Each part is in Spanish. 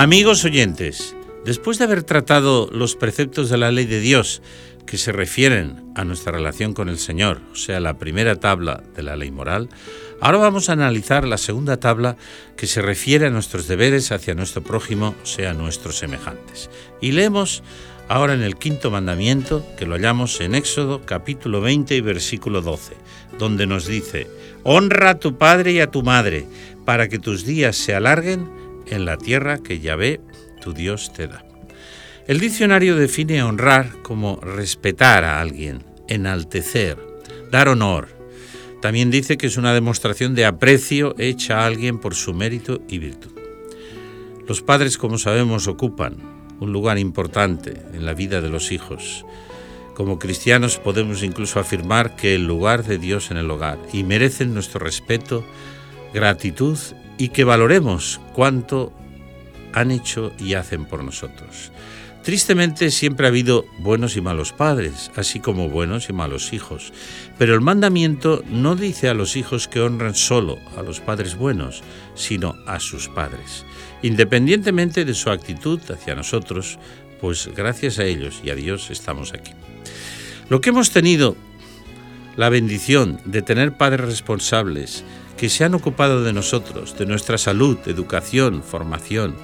Amigos oyentes, después de haber tratado los preceptos de la ley de Dios que se refieren a nuestra relación con el Señor, o sea, la primera tabla de la ley moral, ahora vamos a analizar la segunda tabla que se refiere a nuestros deberes hacia nuestro prójimo, o sea, nuestros semejantes. Y leemos ahora en el quinto mandamiento, que lo hallamos en Éxodo capítulo 20 y versículo 12, donde nos dice, Honra a tu padre y a tu madre, para que tus días se alarguen en la tierra que Yahvé, tu Dios, te da. El diccionario define honrar como respetar a alguien, enaltecer, dar honor. También dice que es una demostración de aprecio hecha a alguien por su mérito y virtud. Los padres, como sabemos, ocupan un lugar importante en la vida de los hijos. Como cristianos podemos incluso afirmar que el lugar de Dios en el hogar y merecen nuestro respeto, gratitud y que valoremos cuánto han hecho y hacen por nosotros. Tristemente siempre ha habido buenos y malos padres, así como buenos y malos hijos, pero el mandamiento no dice a los hijos que honren solo a los padres buenos, sino a sus padres, independientemente de su actitud hacia nosotros, pues gracias a ellos y a Dios estamos aquí. Lo que hemos tenido la bendición de tener padres responsables, que se han ocupado de nosotros, de nuestra salud, educación, formación,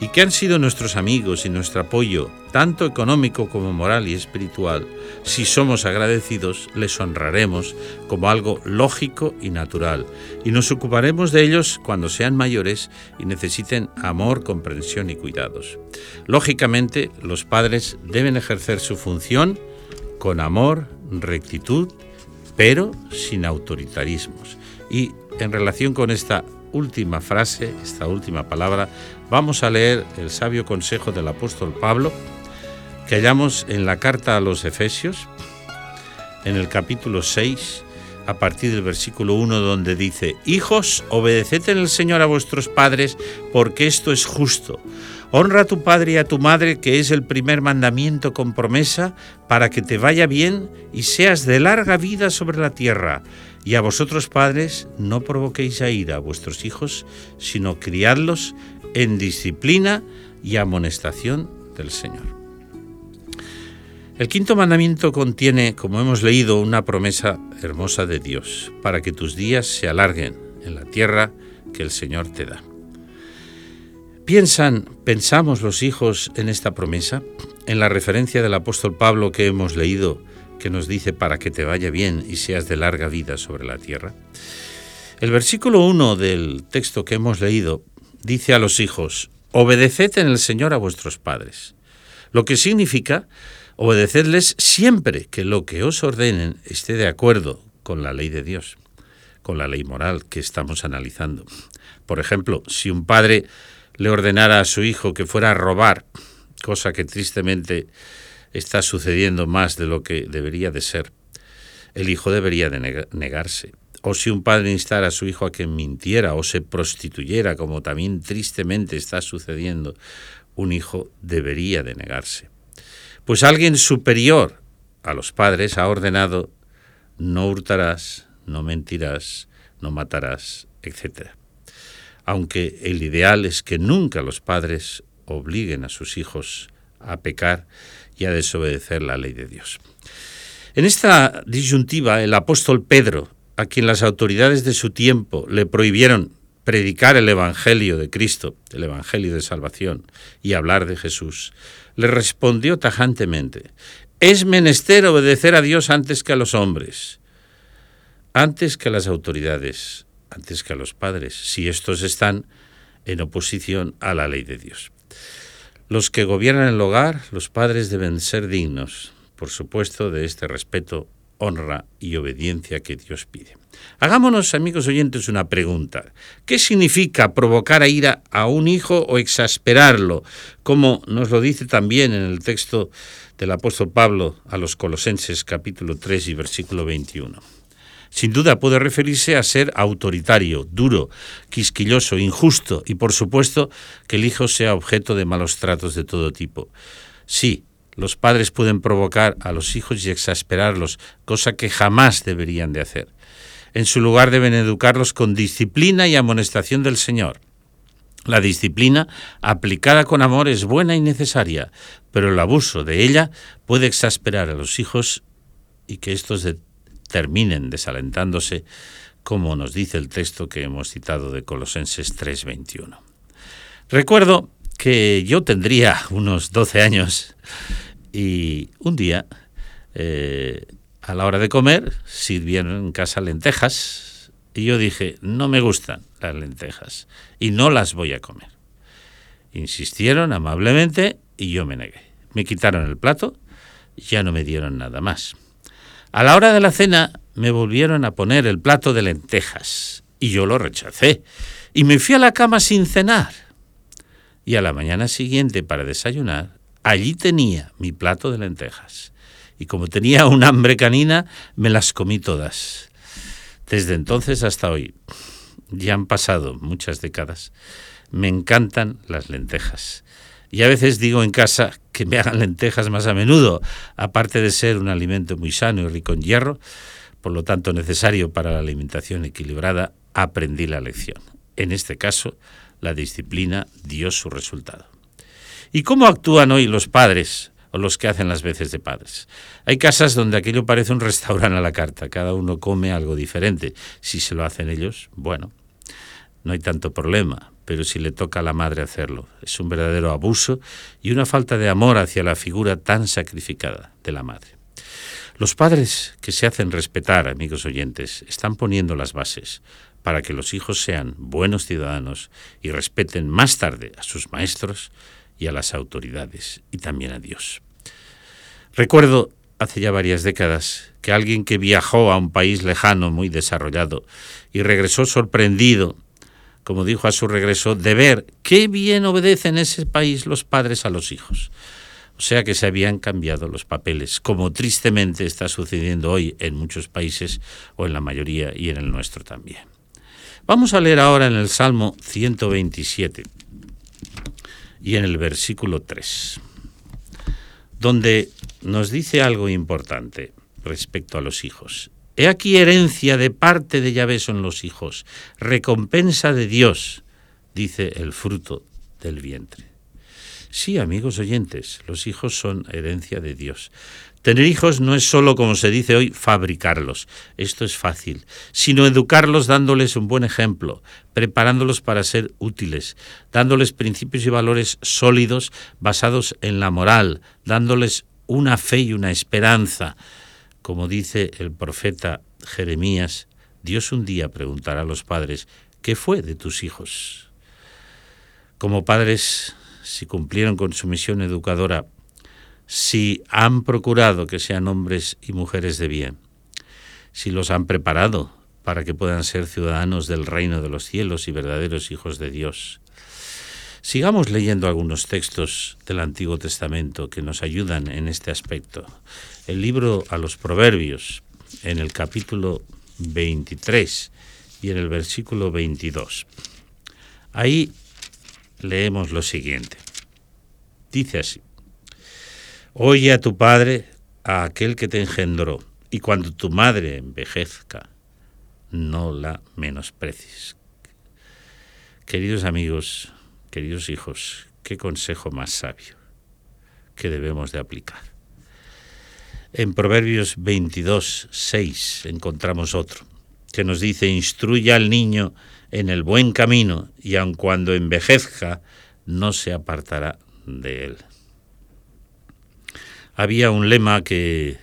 y que han sido nuestros amigos y nuestro apoyo, tanto económico como moral y espiritual, si somos agradecidos, les honraremos como algo lógico y natural, y nos ocuparemos de ellos cuando sean mayores y necesiten amor, comprensión y cuidados. Lógicamente, los padres deben ejercer su función con amor, rectitud, pero sin autoritarismos. Y en relación con esta última frase, esta última palabra, vamos a leer el sabio consejo del apóstol Pablo que hallamos en la carta a los Efesios, en el capítulo 6, a partir del versículo 1, donde dice, Hijos, obedeced en el Señor a vuestros padres, porque esto es justo. Honra a tu padre y a tu madre, que es el primer mandamiento con promesa, para que te vaya bien y seas de larga vida sobre la tierra. Y a vosotros padres no provoquéis a ira a vuestros hijos, sino criadlos en disciplina y amonestación del Señor. El quinto mandamiento contiene, como hemos leído, una promesa hermosa de Dios, para que tus días se alarguen en la tierra que el Señor te da. ¿Piensan, pensamos los hijos en esta promesa? En la referencia del apóstol Pablo que hemos leído que nos dice para que te vaya bien y seas de larga vida sobre la tierra. El versículo 1 del texto que hemos leído dice a los hijos, obedeced en el Señor a vuestros padres, lo que significa obedecedles siempre que lo que os ordenen esté de acuerdo con la ley de Dios, con la ley moral que estamos analizando. Por ejemplo, si un padre le ordenara a su hijo que fuera a robar, cosa que tristemente está sucediendo más de lo que debería de ser, el hijo debería de negarse. O si un padre instara a su hijo a que mintiera o se prostituyera, como también tristemente está sucediendo, un hijo debería de negarse. Pues alguien superior a los padres ha ordenado no hurtarás, no mentirás, no matarás, etc. Aunque el ideal es que nunca los padres obliguen a sus hijos a pecar y a desobedecer la ley de Dios. En esta disyuntiva, el apóstol Pedro, a quien las autoridades de su tiempo le prohibieron predicar el Evangelio de Cristo, el Evangelio de salvación, y hablar de Jesús, le respondió tajantemente, es menester obedecer a Dios antes que a los hombres, antes que a las autoridades, antes que a los padres, si estos están en oposición a la ley de Dios. Los que gobiernan el hogar, los padres deben ser dignos, por supuesto, de este respeto, honra y obediencia que Dios pide. Hagámonos, amigos oyentes, una pregunta. ¿Qué significa provocar a ira a un hijo o exasperarlo? Como nos lo dice también en el texto del apóstol Pablo a los Colosenses capítulo 3 y versículo 21. Sin duda puede referirse a ser autoritario, duro, quisquilloso, injusto y por supuesto que el hijo sea objeto de malos tratos de todo tipo. Sí, los padres pueden provocar a los hijos y exasperarlos, cosa que jamás deberían de hacer. En su lugar deben educarlos con disciplina y amonestación del Señor. La disciplina aplicada con amor es buena y necesaria, pero el abuso de ella puede exasperar a los hijos y que estos terminen desalentándose, como nos dice el texto que hemos citado de Colosenses 3:21. Recuerdo que yo tendría unos 12 años y un día, eh, a la hora de comer, sirvieron en casa lentejas y yo dije, no me gustan las lentejas y no las voy a comer. Insistieron amablemente y yo me negué. Me quitaron el plato ya no me dieron nada más. A la hora de la cena me volvieron a poner el plato de lentejas y yo lo rechacé y me fui a la cama sin cenar. Y a la mañana siguiente para desayunar, allí tenía mi plato de lentejas. Y como tenía un hambre canina, me las comí todas. Desde entonces hasta hoy, ya han pasado muchas décadas, me encantan las lentejas. Y a veces digo en casa que me hagan lentejas más a menudo, aparte de ser un alimento muy sano y rico en hierro, por lo tanto necesario para la alimentación equilibrada, aprendí la lección. En este caso, la disciplina dio su resultado. ¿Y cómo actúan hoy los padres o los que hacen las veces de padres? Hay casas donde aquello parece un restaurante a la carta, cada uno come algo diferente. Si se lo hacen ellos, bueno, no hay tanto problema, pero si le toca a la madre hacerlo, es un verdadero abuso y una falta de amor hacia la figura tan sacrificada de la madre. Los padres que se hacen respetar, amigos oyentes, están poniendo las bases para que los hijos sean buenos ciudadanos y respeten más tarde a sus maestros y a las autoridades y también a Dios. Recuerdo hace ya varias décadas que alguien que viajó a un país lejano, muy desarrollado, y regresó sorprendido como dijo a su regreso, de ver qué bien obedecen en ese país los padres a los hijos. O sea que se habían cambiado los papeles, como tristemente está sucediendo hoy en muchos países o en la mayoría y en el nuestro también. Vamos a leer ahora en el Salmo 127 y en el versículo 3, donde nos dice algo importante respecto a los hijos. He aquí herencia de parte de Yahvé son los hijos, recompensa de Dios, dice el fruto del vientre. Sí, amigos oyentes, los hijos son herencia de Dios. Tener hijos no es solo, como se dice hoy, fabricarlos, esto es fácil, sino educarlos dándoles un buen ejemplo, preparándolos para ser útiles, dándoles principios y valores sólidos basados en la moral, dándoles una fe y una esperanza, como dice el profeta Jeremías, Dios un día preguntará a los padres, ¿qué fue de tus hijos? Como padres, si cumplieron con su misión educadora, si han procurado que sean hombres y mujeres de bien, si los han preparado para que puedan ser ciudadanos del reino de los cielos y verdaderos hijos de Dios, Sigamos leyendo algunos textos del Antiguo Testamento que nos ayudan en este aspecto. El libro a los Proverbios, en el capítulo 23 y en el versículo 22. Ahí leemos lo siguiente. Dice así, Oye a tu padre, a aquel que te engendró, y cuando tu madre envejezca, no la menosprecies. Queridos amigos, Queridos hijos, qué consejo más sabio que debemos de aplicar. En Proverbios 22, 6 encontramos otro que nos dice, instruya al niño en el buen camino y aun cuando envejezca, no se apartará de él. Había un lema que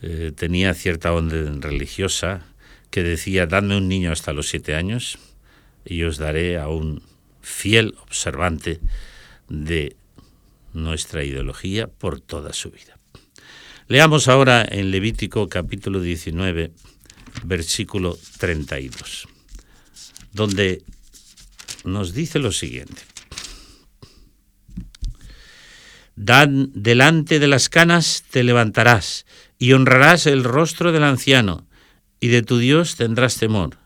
eh, tenía cierta onda religiosa que decía, dadme un niño hasta los siete años y os daré a un fiel observante de nuestra ideología por toda su vida. Leamos ahora en Levítico capítulo 19, versículo 32, donde nos dice lo siguiente. Dan delante de las canas te levantarás y honrarás el rostro del anciano, y de tu Dios tendrás temor.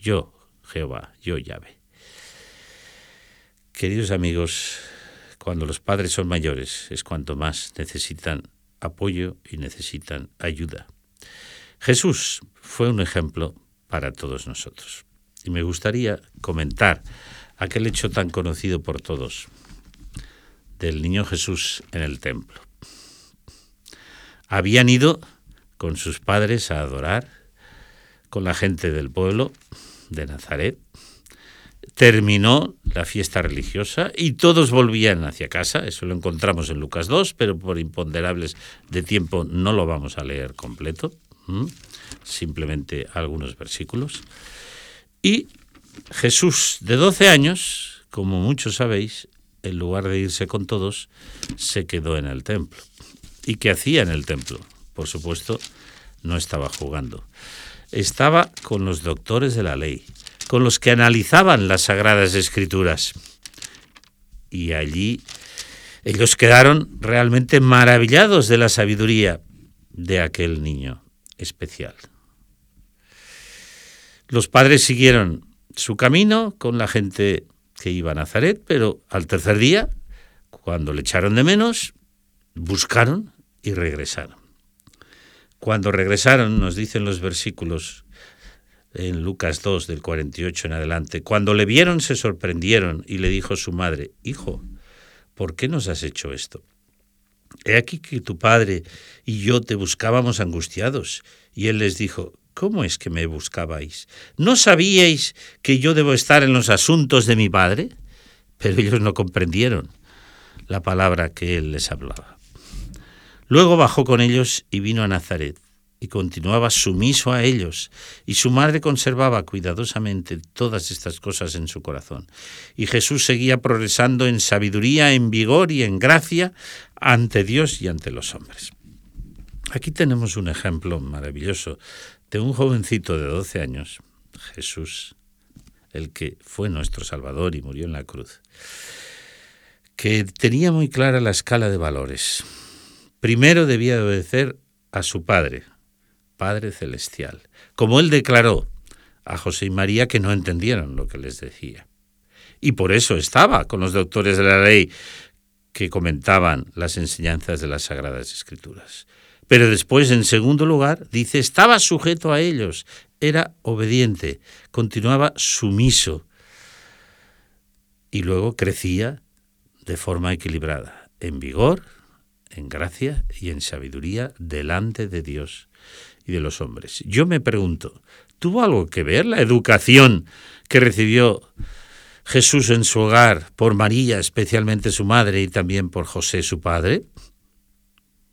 Yo, Jehová, yo llave. Queridos amigos, cuando los padres son mayores es cuanto más necesitan apoyo y necesitan ayuda. Jesús fue un ejemplo para todos nosotros. Y me gustaría comentar aquel hecho tan conocido por todos del niño Jesús en el templo. Habían ido con sus padres a adorar, con la gente del pueblo de Nazaret. Terminó la fiesta religiosa y todos volvían hacia casa. Eso lo encontramos en Lucas 2, pero por imponderables de tiempo no lo vamos a leer completo, simplemente algunos versículos. Y Jesús, de 12 años, como muchos sabéis, en lugar de irse con todos, se quedó en el templo. ¿Y qué hacía en el templo? Por supuesto, no estaba jugando. Estaba con los doctores de la ley, con los que analizaban las sagradas escrituras. Y allí ellos quedaron realmente maravillados de la sabiduría de aquel niño especial. Los padres siguieron su camino con la gente que iba a Nazaret, pero al tercer día, cuando le echaron de menos, buscaron y regresaron. Cuando regresaron, nos dicen los versículos en Lucas 2 del 48 en adelante, cuando le vieron se sorprendieron y le dijo su madre, Hijo, ¿por qué nos has hecho esto? He aquí que tu padre y yo te buscábamos angustiados. Y él les dijo, ¿Cómo es que me buscabais? ¿No sabíais que yo debo estar en los asuntos de mi padre? Pero ellos no comprendieron la palabra que él les hablaba. Luego bajó con ellos y vino a Nazaret, y continuaba sumiso a ellos, y su madre conservaba cuidadosamente todas estas cosas en su corazón. Y Jesús seguía progresando en sabiduría, en vigor y en gracia ante Dios y ante los hombres. Aquí tenemos un ejemplo maravilloso de un jovencito de 12 años, Jesús, el que fue nuestro Salvador y murió en la cruz, que tenía muy clara la escala de valores. Primero debía obedecer a su Padre, Padre Celestial, como él declaró a José y María que no entendieron lo que les decía. Y por eso estaba con los doctores de la ley que comentaban las enseñanzas de las Sagradas Escrituras. Pero después, en segundo lugar, dice, estaba sujeto a ellos, era obediente, continuaba sumiso y luego crecía de forma equilibrada, en vigor, en gracia y en sabiduría delante de Dios y de los hombres. Yo me pregunto, ¿tuvo algo que ver la educación que recibió Jesús en su hogar por María, especialmente su madre, y también por José, su padre?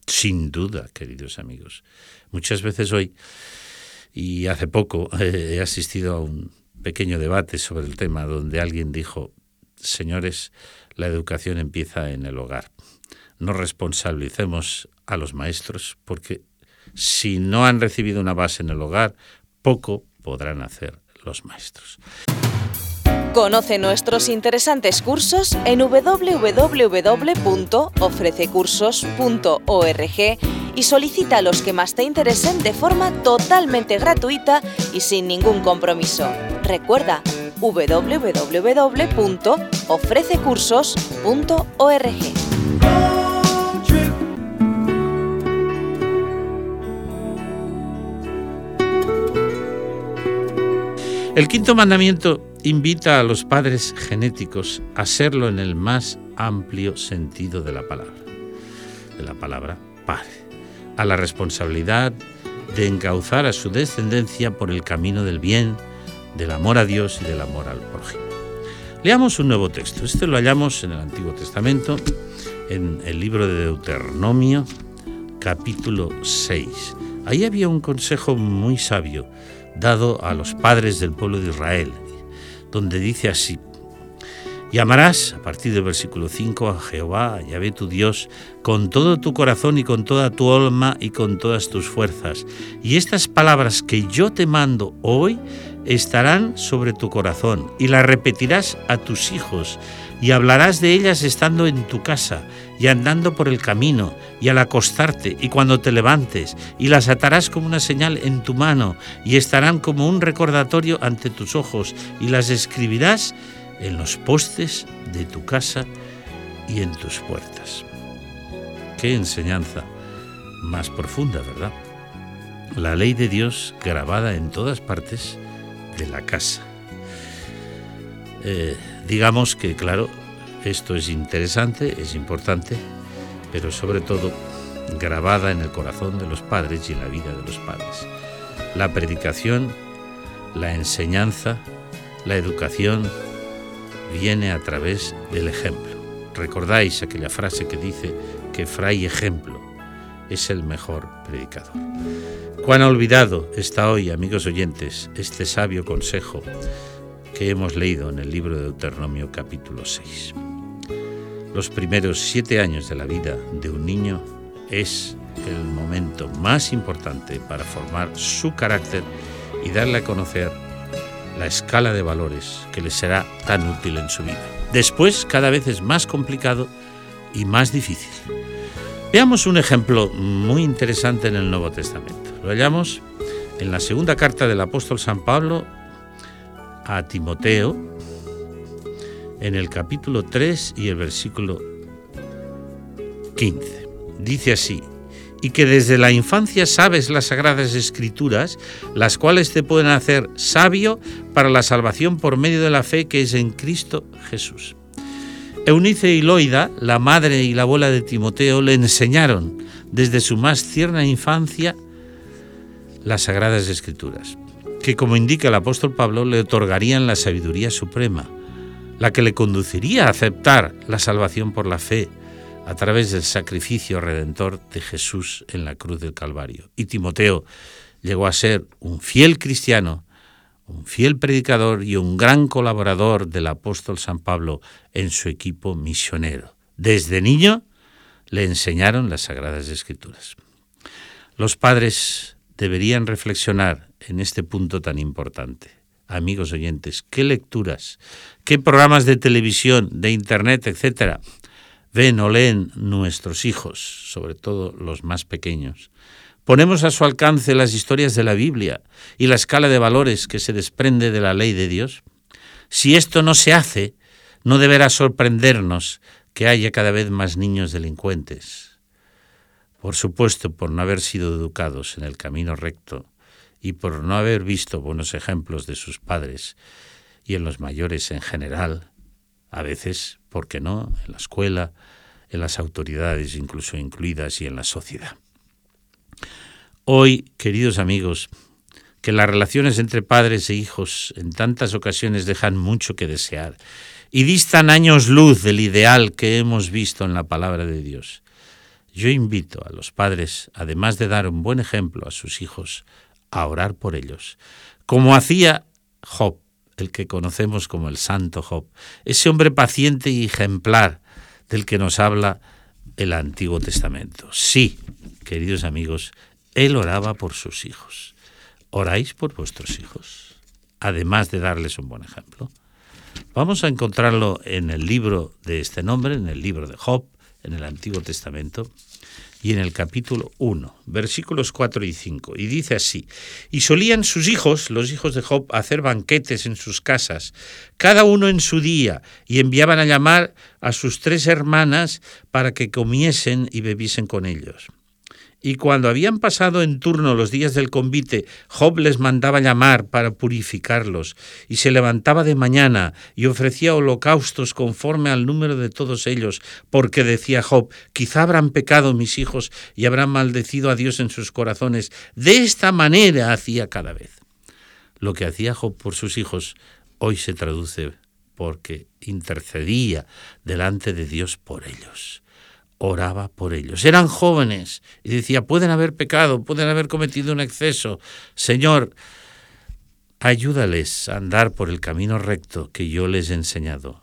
Sin duda, queridos amigos. Muchas veces hoy, y hace poco, eh, he asistido a un pequeño debate sobre el tema donde alguien dijo, señores, la educación empieza en el hogar. No responsabilicemos a los maestros porque si no han recibido una base en el hogar, poco podrán hacer los maestros. Conoce nuestros interesantes cursos en www.ofrececursos.org y solicita los que más te interesen de forma totalmente gratuita y sin ningún compromiso. Recuerda www.ofrececursos.org. El quinto mandamiento invita a los padres genéticos a serlo en el más amplio sentido de la palabra, de la palabra padre, a la responsabilidad de encauzar a su descendencia por el camino del bien, del amor a Dios y del amor al prójimo. Leamos un nuevo texto. Este lo hallamos en el Antiguo Testamento, en el libro de Deuteronomio, capítulo 6. Ahí había un consejo muy sabio dado a los padres del pueblo de Israel, donde dice así, Llamarás, a partir del versículo 5, a Jehová, a Yahvé tu Dios, con todo tu corazón y con toda tu alma y con todas tus fuerzas. Y estas palabras que yo te mando hoy estarán sobre tu corazón y las repetirás a tus hijos y hablarás de ellas estando en tu casa y andando por el camino y al acostarte y cuando te levantes y las atarás como una señal en tu mano y estarán como un recordatorio ante tus ojos y las escribirás en los postes de tu casa y en tus puertas. Qué enseñanza más profunda, ¿verdad? La ley de Dios grabada en todas partes de la casa Eh, digamos que, claro, esto es interesante, es importante, pero sobre todo grabada en el corazón de los padres y en la vida de los padres. La predicación, la enseñanza, la educación viene a través del ejemplo. Recordáis aquella frase que dice que fray ejemplo es el mejor predicador. Cuán olvidado está hoy, amigos oyentes, este sabio consejo que hemos leído en el libro de Deuteronomio capítulo 6. Los primeros siete años de la vida de un niño es el momento más importante para formar su carácter y darle a conocer la escala de valores que le será tan útil en su vida. Después cada vez es más complicado y más difícil. Veamos un ejemplo muy interesante en el Nuevo Testamento. Lo hallamos en la segunda carta del apóstol San Pablo a Timoteo, en el capítulo 3 y el versículo 15. Dice así, y que desde la infancia sabes las sagradas escrituras, las cuales te pueden hacer sabio para la salvación por medio de la fe que es en Cristo Jesús. Eunice y Loida, la madre y la abuela de Timoteo, le enseñaron desde su más tierna infancia las sagradas escrituras, que como indica el apóstol Pablo le otorgarían la sabiduría suprema la que le conduciría a aceptar la salvación por la fe a través del sacrificio redentor de Jesús en la cruz del Calvario. Y Timoteo llegó a ser un fiel cristiano, un fiel predicador y un gran colaborador del apóstol San Pablo en su equipo misionero. Desde niño le enseñaron las sagradas escrituras. Los padres deberían reflexionar en este punto tan importante amigos oyentes, qué lecturas, qué programas de televisión, de internet, etcétera, ven o leen nuestros hijos, sobre todo los más pequeños. Ponemos a su alcance las historias de la Biblia y la escala de valores que se desprende de la ley de Dios. Si esto no se hace, no deberá sorprendernos que haya cada vez más niños delincuentes. Por supuesto, por no haber sido educados en el camino recto y por no haber visto buenos ejemplos de sus padres y en los mayores en general, a veces, ¿por qué no?, en la escuela, en las autoridades incluso incluidas y en la sociedad. Hoy, queridos amigos, que las relaciones entre padres e hijos en tantas ocasiones dejan mucho que desear y distan años luz del ideal que hemos visto en la palabra de Dios. Yo invito a los padres, además de dar un buen ejemplo a sus hijos, a orar por ellos, como hacía Job, el que conocemos como el santo Job, ese hombre paciente y ejemplar del que nos habla el Antiguo Testamento. Sí, queridos amigos, él oraba por sus hijos. ¿Oráis por vuestros hijos? Además de darles un buen ejemplo. Vamos a encontrarlo en el libro de este nombre, en el libro de Job, en el Antiguo Testamento y en el capítulo 1, versículos 4 y 5. Y dice así, y solían sus hijos, los hijos de Job, hacer banquetes en sus casas, cada uno en su día, y enviaban a llamar a sus tres hermanas para que comiesen y bebiesen con ellos. Y cuando habían pasado en turno los días del convite, Job les mandaba llamar para purificarlos, y se levantaba de mañana y ofrecía holocaustos conforme al número de todos ellos, porque decía Job, quizá habrán pecado mis hijos y habrán maldecido a Dios en sus corazones. De esta manera hacía cada vez. Lo que hacía Job por sus hijos hoy se traduce porque intercedía delante de Dios por ellos oraba por ellos. Eran jóvenes y decía, pueden haber pecado, pueden haber cometido un exceso. Señor, ayúdales a andar por el camino recto que yo les he enseñado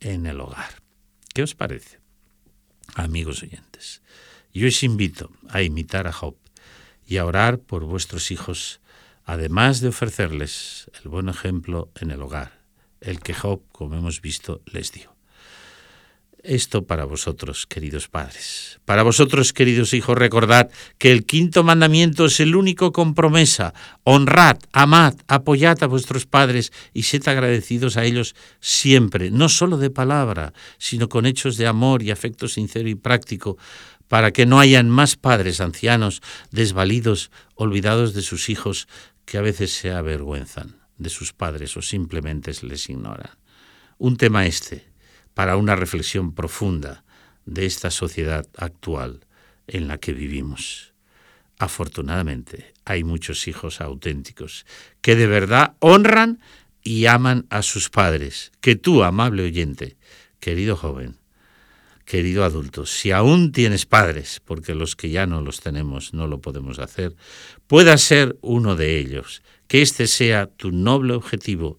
en el hogar. ¿Qué os parece, amigos oyentes? Yo os invito a imitar a Job y a orar por vuestros hijos, además de ofrecerles el buen ejemplo en el hogar, el que Job, como hemos visto, les dio. Esto para vosotros, queridos padres. Para vosotros, queridos hijos, recordad que el quinto mandamiento es el único con promesa. Honrad, amad, apoyad a vuestros padres y sed agradecidos a ellos siempre, no solo de palabra, sino con hechos de amor y afecto sincero y práctico, para que no hayan más padres ancianos, desvalidos, olvidados de sus hijos, que a veces se avergüenzan de sus padres o simplemente les ignoran. Un tema este para una reflexión profunda de esta sociedad actual en la que vivimos. Afortunadamente, hay muchos hijos auténticos que de verdad honran y aman a sus padres. Que tú, amable oyente, querido joven, querido adulto, si aún tienes padres, porque los que ya no los tenemos no lo podemos hacer, pueda ser uno de ellos. Que este sea tu noble objetivo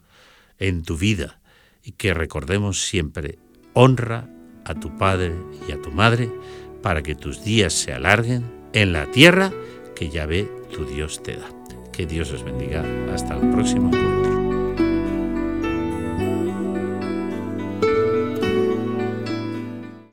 en tu vida y que recordemos siempre, honra a tu padre y a tu madre para que tus días se alarguen en la tierra que ya ve tu Dios te da. Que Dios os bendiga. Hasta el próximo